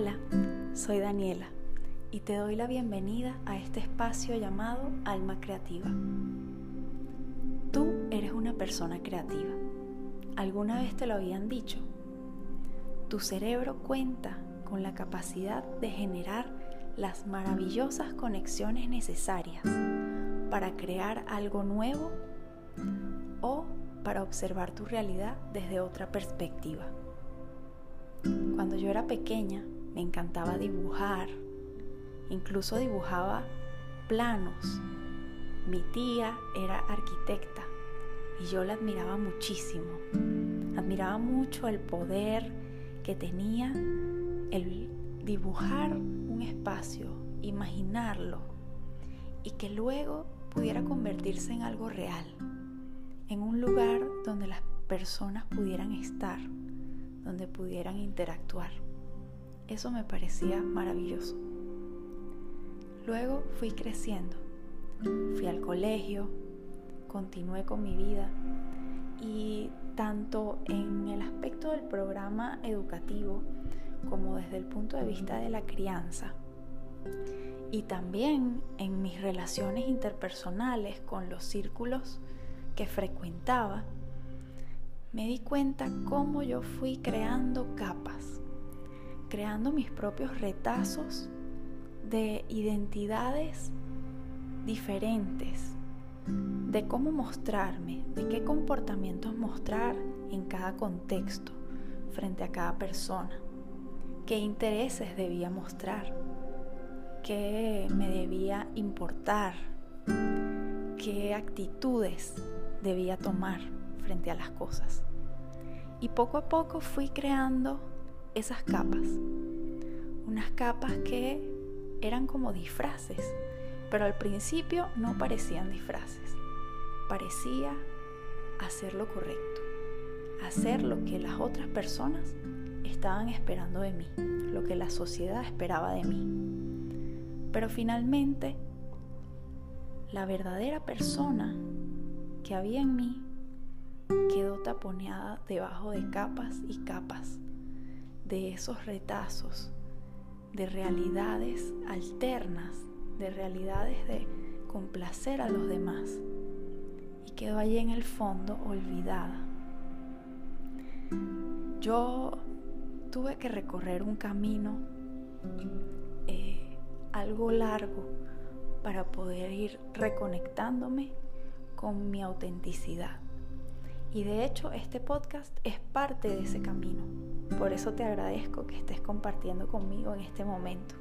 Hola, soy Daniela y te doy la bienvenida a este espacio llamado Alma Creativa. Tú eres una persona creativa. ¿Alguna vez te lo habían dicho? Tu cerebro cuenta con la capacidad de generar las maravillosas conexiones necesarias para crear algo nuevo o para observar tu realidad desde otra perspectiva. Cuando yo era pequeña me encantaba dibujar, incluso dibujaba planos. Mi tía era arquitecta y yo la admiraba muchísimo. Admiraba mucho el poder que tenía el dibujar un espacio, imaginarlo y que luego pudiera convertirse en algo real, en un lugar donde las personas pudieran estar donde pudieran interactuar. Eso me parecía maravilloso. Luego fui creciendo, fui al colegio, continué con mi vida y tanto en el aspecto del programa educativo como desde el punto de vista de la crianza y también en mis relaciones interpersonales con los círculos que frecuentaba, me di cuenta cómo yo fui creando capas, creando mis propios retazos de identidades diferentes, de cómo mostrarme, de qué comportamientos mostrar en cada contexto, frente a cada persona, qué intereses debía mostrar, qué me debía importar, qué actitudes debía tomar frente a las cosas. Y poco a poco fui creando esas capas. Unas capas que eran como disfraces, pero al principio no parecían disfraces. Parecía hacer lo correcto, hacer lo que las otras personas estaban esperando de mí, lo que la sociedad esperaba de mí. Pero finalmente, la verdadera persona que había en mí quedó taponeada debajo de capas y capas de esos retazos, de realidades alternas, de realidades de complacer a los demás. Y quedó allí en el fondo olvidada. Yo tuve que recorrer un camino eh, algo largo para poder ir reconectándome con mi autenticidad. Y de hecho este podcast es parte de ese camino. Por eso te agradezco que estés compartiendo conmigo en este momento.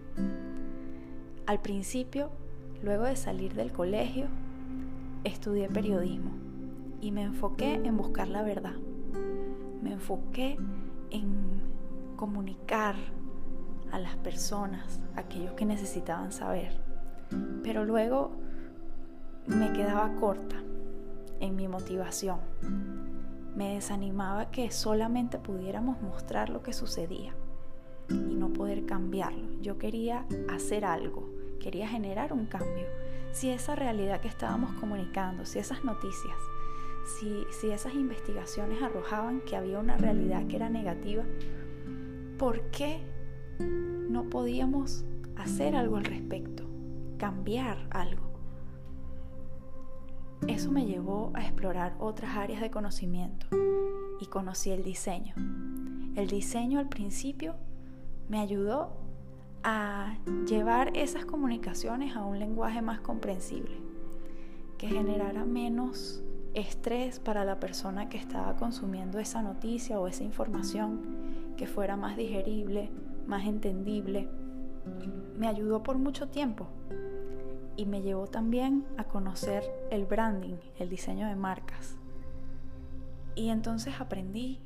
Al principio, luego de salir del colegio, estudié periodismo y me enfoqué en buscar la verdad. Me enfoqué en comunicar a las personas aquello que necesitaban saber. Pero luego me quedaba corta en mi motivación. Me desanimaba que solamente pudiéramos mostrar lo que sucedía y no poder cambiarlo. Yo quería hacer algo, quería generar un cambio. Si esa realidad que estábamos comunicando, si esas noticias, si, si esas investigaciones arrojaban que había una realidad que era negativa, ¿por qué no podíamos hacer algo al respecto? Cambiar algo. Eso me llevó a explorar otras áreas de conocimiento y conocí el diseño. El diseño al principio me ayudó a llevar esas comunicaciones a un lenguaje más comprensible, que generara menos estrés para la persona que estaba consumiendo esa noticia o esa información, que fuera más digerible, más entendible. Me ayudó por mucho tiempo y me llevó también a conocer el branding, el diseño de marcas. Y entonces aprendí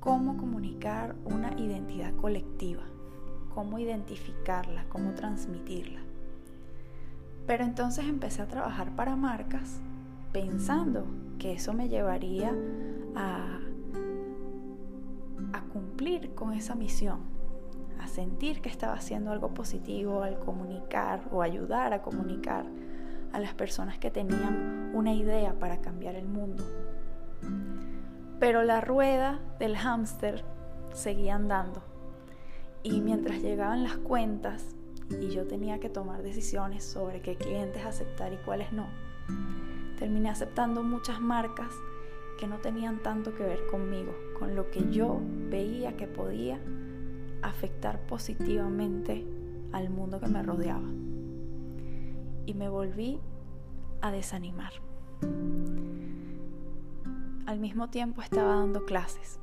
cómo comunicar una identidad colectiva, cómo identificarla, cómo transmitirla. Pero entonces empecé a trabajar para marcas pensando que eso me llevaría a, a cumplir con esa misión a sentir que estaba haciendo algo positivo al comunicar o ayudar a comunicar a las personas que tenían una idea para cambiar el mundo. Pero la rueda del hámster seguía andando Y mientras llegaban las cuentas y yo tenía que tomar decisiones sobre qué clientes aceptar y cuáles no, terminé aceptando muchas marcas que no tenían tanto que ver conmigo, con lo que yo veía que podía afectar positivamente al mundo que me rodeaba. Y me volví a desanimar. Al mismo tiempo estaba dando clases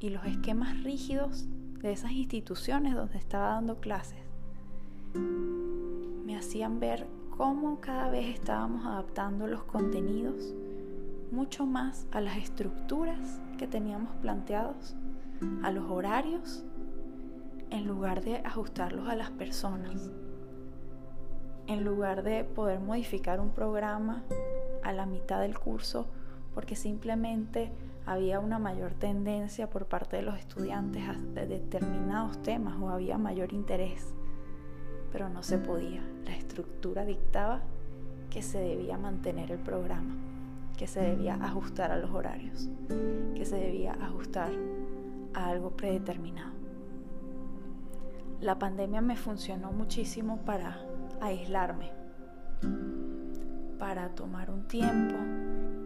y los esquemas rígidos de esas instituciones donde estaba dando clases me hacían ver cómo cada vez estábamos adaptando los contenidos mucho más a las estructuras que teníamos planteados, a los horarios, en lugar de ajustarlos a las personas. En lugar de poder modificar un programa a la mitad del curso porque simplemente había una mayor tendencia por parte de los estudiantes a determinados temas o había mayor interés, pero no se podía. La estructura dictaba que se debía mantener el programa que se debía ajustar a los horarios, que se debía ajustar a algo predeterminado. La pandemia me funcionó muchísimo para aislarme, para tomar un tiempo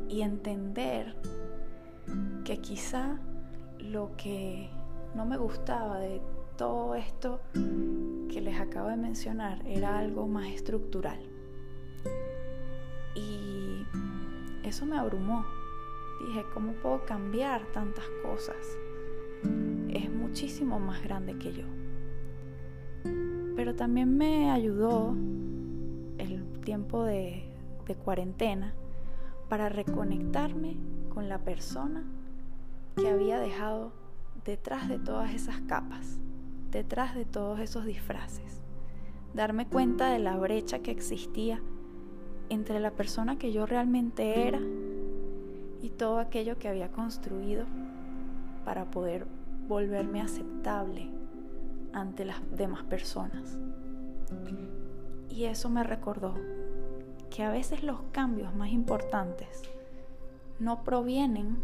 y entender que quizá lo que no me gustaba de todo esto que les acabo de mencionar era algo más estructural. Y eso me abrumó. Dije, ¿cómo puedo cambiar tantas cosas? Es muchísimo más grande que yo. Pero también me ayudó el tiempo de, de cuarentena para reconectarme con la persona que había dejado detrás de todas esas capas, detrás de todos esos disfraces. Darme cuenta de la brecha que existía entre la persona que yo realmente era y todo aquello que había construido para poder volverme aceptable ante las demás personas. Y eso me recordó que a veces los cambios más importantes no provienen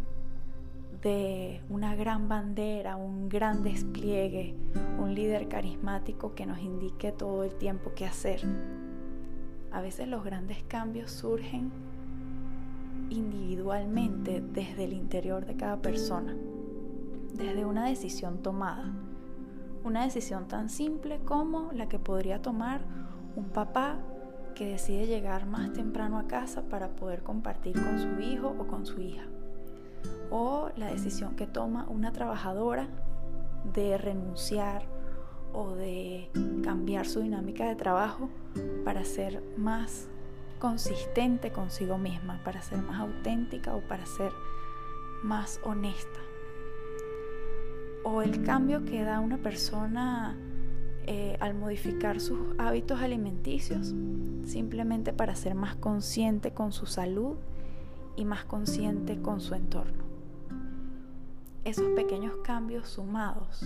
de una gran bandera, un gran despliegue, un líder carismático que nos indique todo el tiempo qué hacer a veces los grandes cambios surgen individualmente desde el interior de cada persona, desde una decisión tomada. Una decisión tan simple como la que podría tomar un papá que decide llegar más temprano a casa para poder compartir con su hijo o con su hija. O la decisión que toma una trabajadora de renunciar o de cambiar su dinámica de trabajo para ser más consistente consigo misma, para ser más auténtica o para ser más honesta. O el cambio que da una persona eh, al modificar sus hábitos alimenticios, simplemente para ser más consciente con su salud y más consciente con su entorno. Esos pequeños cambios sumados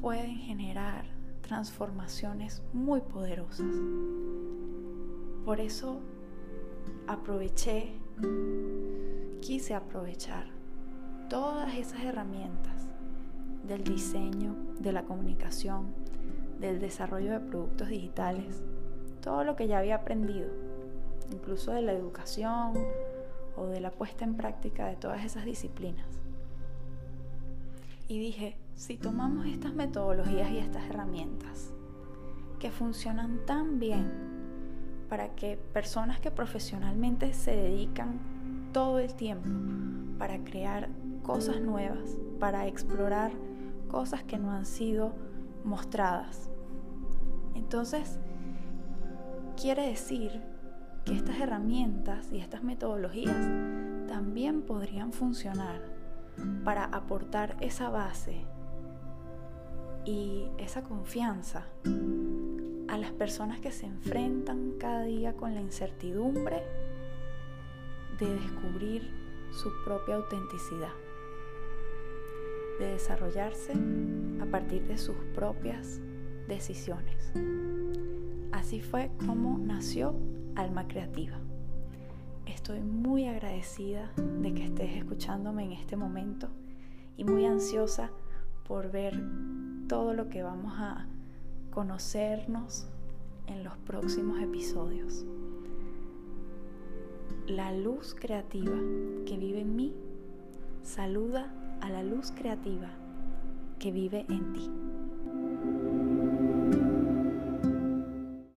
pueden generar transformaciones muy poderosas. Por eso aproveché, quise aprovechar todas esas herramientas del diseño, de la comunicación, del desarrollo de productos digitales, todo lo que ya había aprendido, incluso de la educación o de la puesta en práctica de todas esas disciplinas. Y dije, si tomamos estas metodologías y estas herramientas que funcionan tan bien para que personas que profesionalmente se dedican todo el tiempo para crear cosas nuevas, para explorar cosas que no han sido mostradas. Entonces, quiere decir que estas herramientas y estas metodologías también podrían funcionar para aportar esa base y esa confianza a las personas que se enfrentan cada día con la incertidumbre de descubrir su propia autenticidad, de desarrollarse a partir de sus propias decisiones. Así fue como nació Alma Creativa. Estoy muy agradecida de que estés escuchándome en este momento y muy ansiosa por ver todo lo que vamos a conocernos en los próximos episodios. La luz creativa que vive en mí saluda a la luz creativa que vive en ti.